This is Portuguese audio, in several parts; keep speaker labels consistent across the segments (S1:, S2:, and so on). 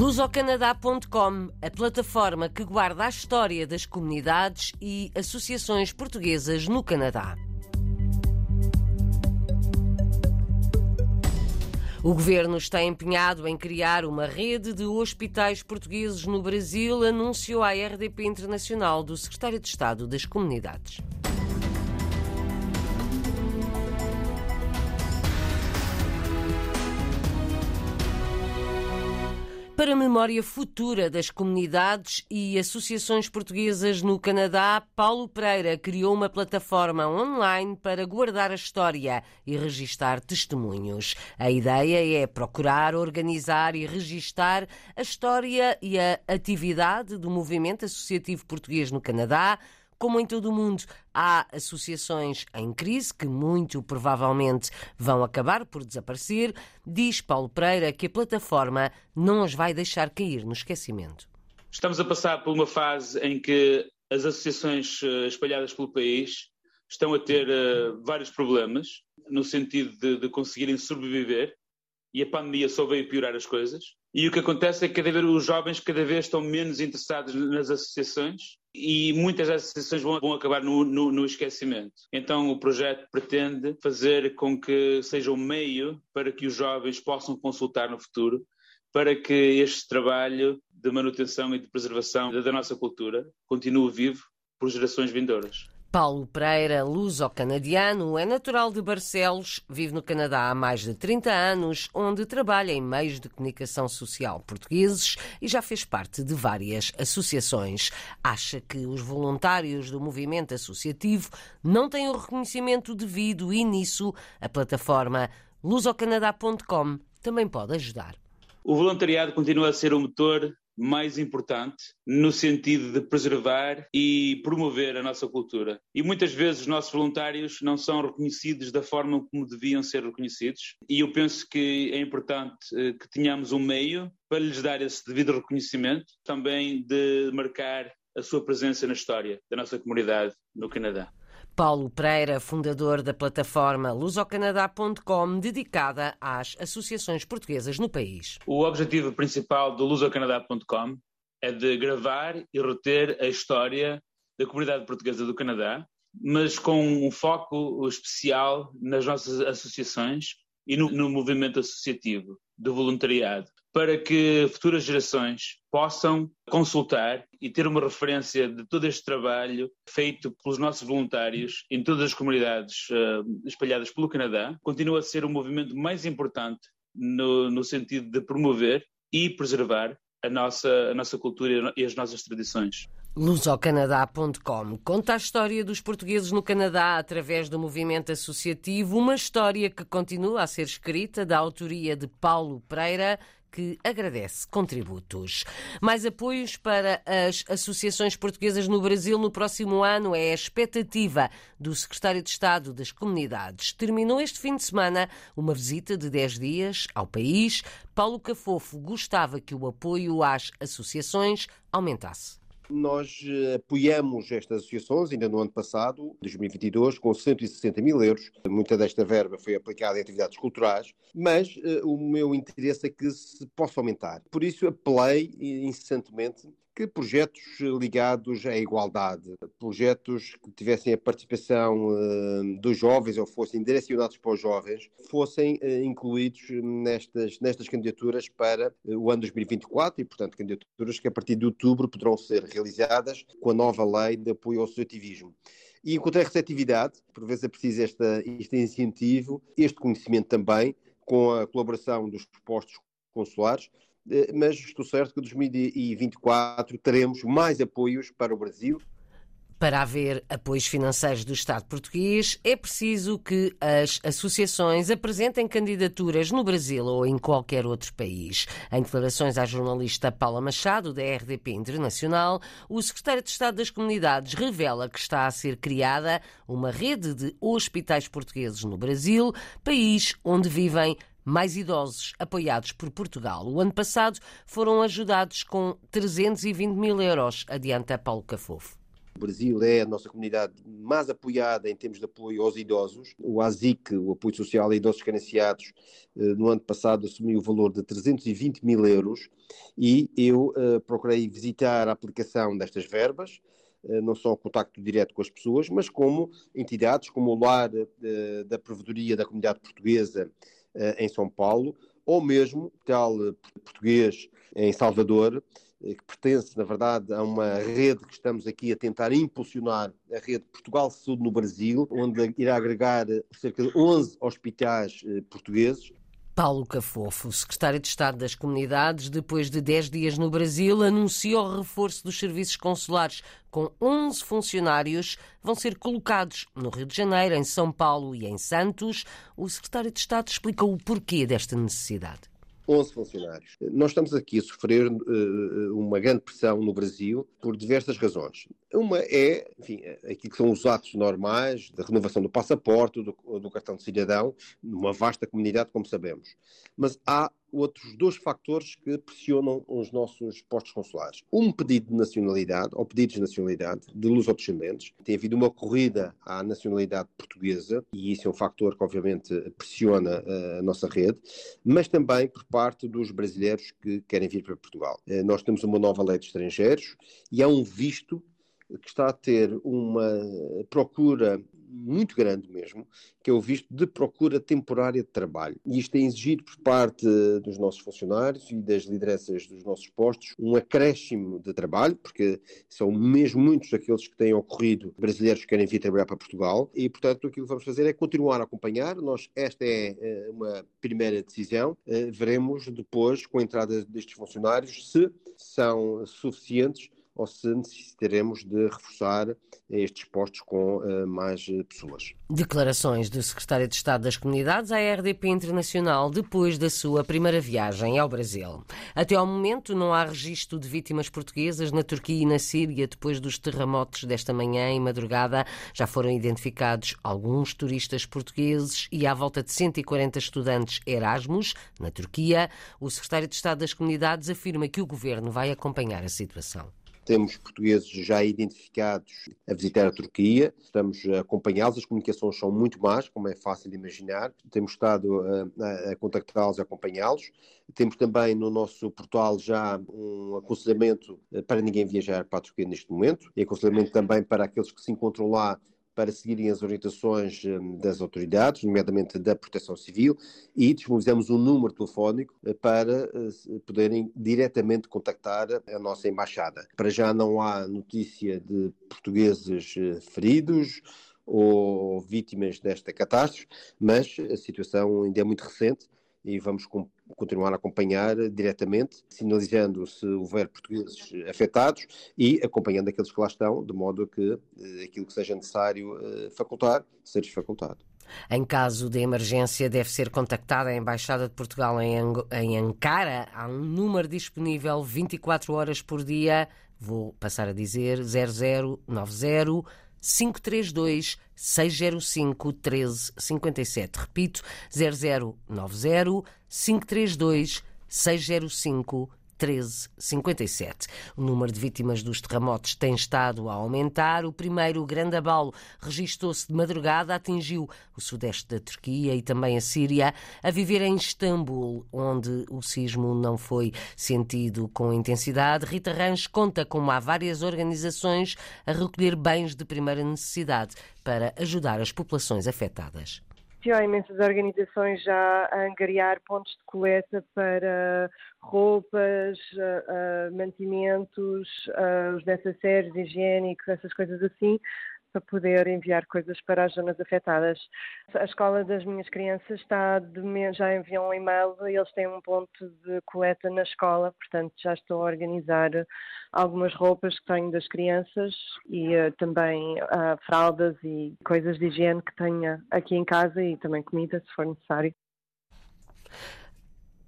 S1: Lusocanadá.com, a plataforma que guarda a história das comunidades e associações portuguesas no Canadá. O governo está empenhado em criar uma rede de hospitais portugueses no Brasil, anunciou a RDP Internacional do secretário de Estado das Comunidades. Para a memória futura das comunidades e associações portuguesas no Canadá, Paulo Pereira criou uma plataforma online para guardar a história e registar testemunhos. A ideia é procurar, organizar e registar a história e a atividade do movimento associativo português no Canadá como em todo o mundo, há associações em crise que muito provavelmente vão acabar por desaparecer. Diz Paulo Pereira que a plataforma não as vai deixar cair no esquecimento.
S2: Estamos a passar por uma fase em que as associações eh, espalhadas pelo país estão a ter uh, vários problemas no sentido de, de conseguirem sobreviver e a pandemia só veio piorar as coisas. E o que acontece é que cada vez os jovens cada vez estão menos interessados nas associações e muitas das associações vão, vão acabar no, no, no, esquecimento. Então o projeto pretende fazer com que seja um meio para que os jovens possam consultar no futuro, para que este trabalho de manutenção e de preservação da nossa cultura continue vivo por gerações vindouras.
S1: Paulo Pereira, luso-canadiano, é natural de Barcelos, vive no Canadá há mais de 30 anos, onde trabalha em meios de comunicação social portugueses e já fez parte de várias associações. Acha que os voluntários do movimento associativo não têm o reconhecimento devido e nisso a plataforma lusocanadá.com também pode ajudar.
S2: O voluntariado continua a ser o motor mais importante no sentido de preservar e promover a nossa cultura. E muitas vezes os nossos voluntários não são reconhecidos da forma como deviam ser reconhecidos. E eu penso que é importante eh, que tenhamos um meio para lhes dar esse devido reconhecimento, também de marcar a sua presença na história da nossa comunidade no Canadá.
S1: Paulo Pereira, fundador da plataforma lusocanadá.com, dedicada às associações portuguesas no país.
S2: O objetivo principal do lusocanadá.com é de gravar e reter a história da comunidade portuguesa do Canadá, mas com um foco especial nas nossas associações e no, no movimento associativo do voluntariado, para que futuras gerações possam consultar e ter uma referência de todo este trabalho feito pelos nossos voluntários em todas as comunidades uh, espalhadas pelo Canadá. Continua a ser o movimento mais importante no, no sentido de promover e preservar a nossa, a nossa cultura e as nossas tradições.
S1: Lusocanadá.com conta a história dos portugueses no Canadá através do movimento associativo, uma história que continua a ser escrita da autoria de Paulo Pereira, que agradece contributos. Mais apoios para as associações portuguesas no Brasil no próximo ano é a expectativa do secretário de Estado das Comunidades. Terminou este fim de semana uma visita de 10 dias ao país. Paulo Cafofo gostava que o apoio às associações aumentasse.
S3: Nós eh, apoiamos estas associações ainda no ano passado, 2022, com 160 mil euros. Muita desta verba foi aplicada em atividades culturais, mas uh, o meu interesse é que se possa aumentar. Por isso apelei incessantemente que projetos ligados à igualdade, projetos que tivessem a participação uh, dos jovens ou fossem direcionados para os jovens, fossem uh, incluídos nestas, nestas candidaturas para uh, o ano 2024 e, portanto, candidaturas que a partir de outubro poderão ser realizadas com a nova lei de apoio ao associativismo. E encontrei receptividade, por vezes é preciso este incentivo, este conhecimento também, com a colaboração dos postos consulares, eh, mas estou certo que em 2024 teremos mais apoios para o Brasil.
S1: Para haver apoios financeiros do Estado português, é preciso que as associações apresentem candidaturas no Brasil ou em qualquer outro país. Em declarações à jornalista Paula Machado, da RDP Internacional, o secretário de Estado das Comunidades revela que está a ser criada uma rede de hospitais portugueses no Brasil, país onde vivem mais idosos apoiados por Portugal. O ano passado foram ajudados com 320 mil euros, adianta Paulo Cafofo.
S3: O Brasil é a nossa comunidade mais apoiada em termos de apoio aos idosos. O ASIC, o Apoio Social a Idosos Carenciados, eh, no ano passado assumiu o valor de 320 mil euros e eu uh, procurei visitar a aplicação destas verbas, uh, não só o contacto direto com as pessoas, mas como entidades como o Lar da Provedoria da Comunidade Portuguesa em São Paulo, ou mesmo tal português em Salvador, que pertence, na verdade, a uma rede que estamos aqui a tentar impulsionar, a rede Portugal Saúde no Brasil, onde irá agregar cerca de 11 hospitais portugueses
S1: Paulo Cafofo, secretário de Estado das Comunidades, depois de 10 dias no Brasil, anunciou o reforço dos serviços consulares, com 11 funcionários vão ser colocados no Rio de Janeiro, em São Paulo e em Santos. O secretário de Estado explicou o porquê desta necessidade.
S3: 11 funcionários. Nós estamos aqui a sofrer uh, uma grande pressão no Brasil por diversas razões. Uma é, enfim, aquilo que são os atos normais da renovação do passaporte, do, do cartão de cidadão, numa vasta comunidade, como sabemos. Mas há outros dois fatores que pressionam os nossos postos consulares. Um pedido de nacionalidade, ou pedidos de nacionalidade, de luso-descendentes. Tem havido uma corrida à nacionalidade portuguesa, e isso é um fator que, obviamente, pressiona eh, a nossa rede, mas também por parte dos brasileiros que querem vir para Portugal. Eh, nós temos uma nova lei de estrangeiros e há um visto que está a ter uma procura muito grande mesmo, que é o visto de procura temporária de trabalho. E isto é exigido por parte dos nossos funcionários e das lideranças dos nossos postos um acréscimo de trabalho, porque são mesmo muitos daqueles que têm ocorrido brasileiros que querem vir trabalhar para Portugal e, portanto, aquilo que vamos fazer é continuar a acompanhar. Nós, esta é eh, uma primeira decisão. Eh, veremos depois, com a entrada destes funcionários, se são suficientes ou se necessitaremos de reforçar estes postos com uh, mais eh, pessoas.
S1: Declarações do Secretário de Estado das Comunidades à RDP Internacional depois da sua primeira viagem ao Brasil. Até ao momento não há registro de vítimas portuguesas na Turquia e na Síria depois dos terremotos desta manhã e madrugada. Já foram identificados alguns turistas portugueses e à volta de 140 estudantes Erasmus na Turquia. O Secretário de Estado das Comunidades afirma que o governo vai acompanhar a situação.
S3: Temos portugueses já identificados a visitar a Turquia, estamos a acompanhá-los, as comunicações são muito más, como é fácil de imaginar, temos estado a, a contactá-los e acompanhá-los. Temos também no nosso portal já um aconselhamento para ninguém viajar para a Turquia neste momento, e aconselhamento também para aqueles que se encontram lá para seguirem as orientações hum, das autoridades, nomeadamente da Proteção Civil, e disponibilizamos um número telefónico eh, para eh, poderem diretamente contactar a nossa embaixada. Para já não há notícia de portugueses eh, feridos ou vítimas desta catástrofe, mas a situação ainda é muito recente e vamos continuar a acompanhar diretamente, sinalizando se houver portugueses afetados e acompanhando aqueles que lá estão, de modo a que eh, aquilo que seja necessário eh, facultar, seja facultado.
S1: Em caso de emergência, deve ser contactada a Embaixada de Portugal em, Ankara. Há um número disponível 24 horas por dia. Vou passar a dizer 0090 532 605 1357. Repito, 0090 532 605 1357. O número de vítimas dos terremotos tem estado a aumentar. O primeiro grande abalo registou-se de madrugada, atingiu o sudeste da Turquia e também a Síria, a viver em Istambul, onde o sismo não foi sentido com intensidade. Rita Ranch conta como há várias organizações a recolher bens de primeira necessidade para ajudar as populações afetadas.
S4: Há imensas organizações já a angariar pontos de coleta para roupas, mantimentos, os necessários higiênicos, essas coisas assim, para poder enviar coisas para as zonas afetadas. A escola das minhas crianças está já enviou um e-mail e eles têm um ponto de coleta na escola, portanto já estou a organizar algumas roupas que tenho das crianças e uh, também uh, fraldas e coisas de higiene que tenha aqui em casa e também comida, se for necessário.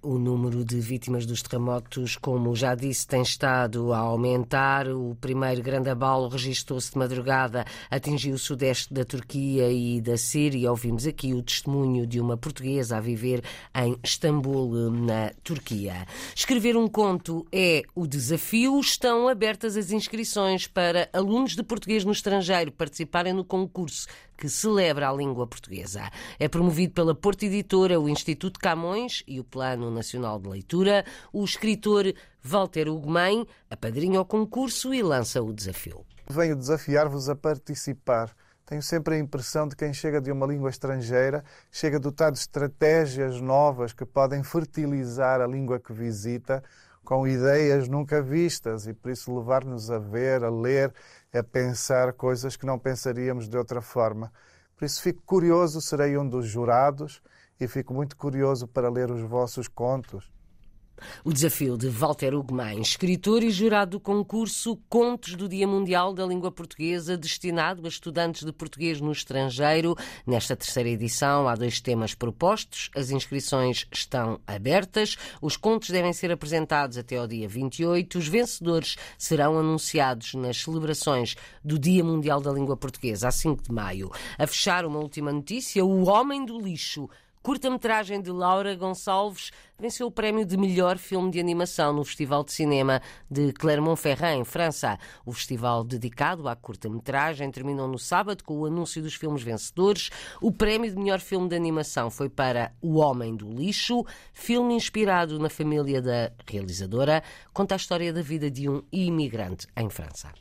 S1: O número de vítimas dos terremotos, como já disse, tem estado a aumentar. O primeiro grande abalo registrou-se de madrugada, atingiu o sudeste da Turquia e da Síria. Ouvimos aqui o testemunho de uma portuguesa a viver em Istambul, na Turquia. Escrever um conto é o desafio. Estão abertas as inscrições para alunos de português no estrangeiro participarem no concurso que celebra a língua portuguesa. É promovido pela Porta Editora, o Instituto Camões e o Plano Nacional de Leitura. O escritor Walter Ugumem apadrinha o concurso e lança o desafio.
S5: Venho desafiar-vos a participar. Tenho sempre a impressão de quem chega de uma língua estrangeira chega dotado de estratégias novas que podem fertilizar a língua que visita com ideias nunca vistas e por isso levar-nos a ver, a ler é pensar coisas que não pensaríamos de outra forma. Por isso fico curioso, serei um dos jurados e fico muito curioso para ler os vossos contos.
S1: O desafio de Walter Ugumem, escritor e jurado do concurso Contos do Dia Mundial da Língua Portuguesa, destinado a estudantes de português no estrangeiro. Nesta terceira edição há dois temas propostos. As inscrições estão abertas. Os contos devem ser apresentados até ao dia 28. Os vencedores serão anunciados nas celebrações do Dia Mundial da Língua Portuguesa, a 5 de maio. A fechar, uma última notícia: O Homem do Lixo curta-metragem de Laura Gonçalves venceu o prémio de melhor filme de animação no Festival de Cinema de Clermont-Ferrand, em França. O festival dedicado à curta-metragem terminou no sábado com o anúncio dos filmes vencedores. O prémio de melhor filme de animação foi para O Homem do Lixo, filme inspirado na família da realizadora, conta a história da vida de um imigrante em França.